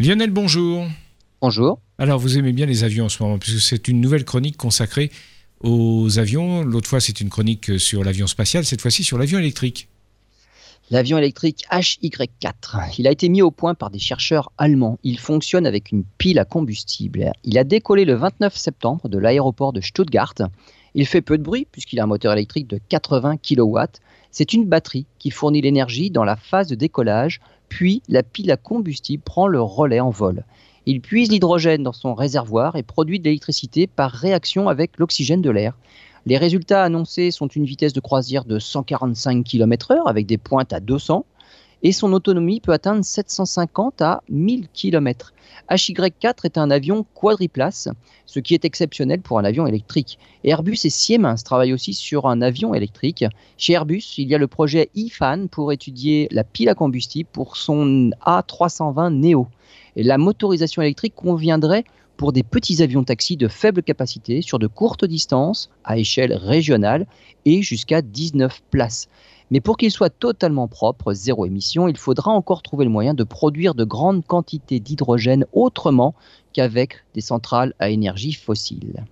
Lionel, bonjour. Bonjour. Alors, vous aimez bien les avions en ce moment, puisque c'est une nouvelle chronique consacrée aux avions. L'autre fois, c'est une chronique sur l'avion spatial, cette fois-ci sur l'avion électrique. L'avion électrique HY4. Il a été mis au point par des chercheurs allemands. Il fonctionne avec une pile à combustible. Il a décollé le 29 septembre de l'aéroport de Stuttgart. Il fait peu de bruit puisqu'il a un moteur électrique de 80 kW. C'est une batterie qui fournit l'énergie dans la phase de décollage, puis la pile à combustible prend le relais en vol. Il puise l'hydrogène dans son réservoir et produit de l'électricité par réaction avec l'oxygène de l'air. Les résultats annoncés sont une vitesse de croisière de 145 km/h avec des pointes à 200 et son autonomie peut atteindre 750 à 1000 km. HY4 est un avion quadriplace, ce qui est exceptionnel pour un avion électrique. Airbus et Siemens travaillent aussi sur un avion électrique. Chez Airbus, il y a le projet IFAN pour étudier la pile à combustible pour son A320 Neo. Et la motorisation électrique conviendrait pour des petits avions taxis de faible capacité sur de courtes distances à échelle régionale et jusqu'à 19 places. Mais pour qu'il soit totalement propre, zéro émission, il faudra encore trouver le moyen de produire de grandes quantités d'hydrogène autrement qu'avec des centrales à énergie fossile.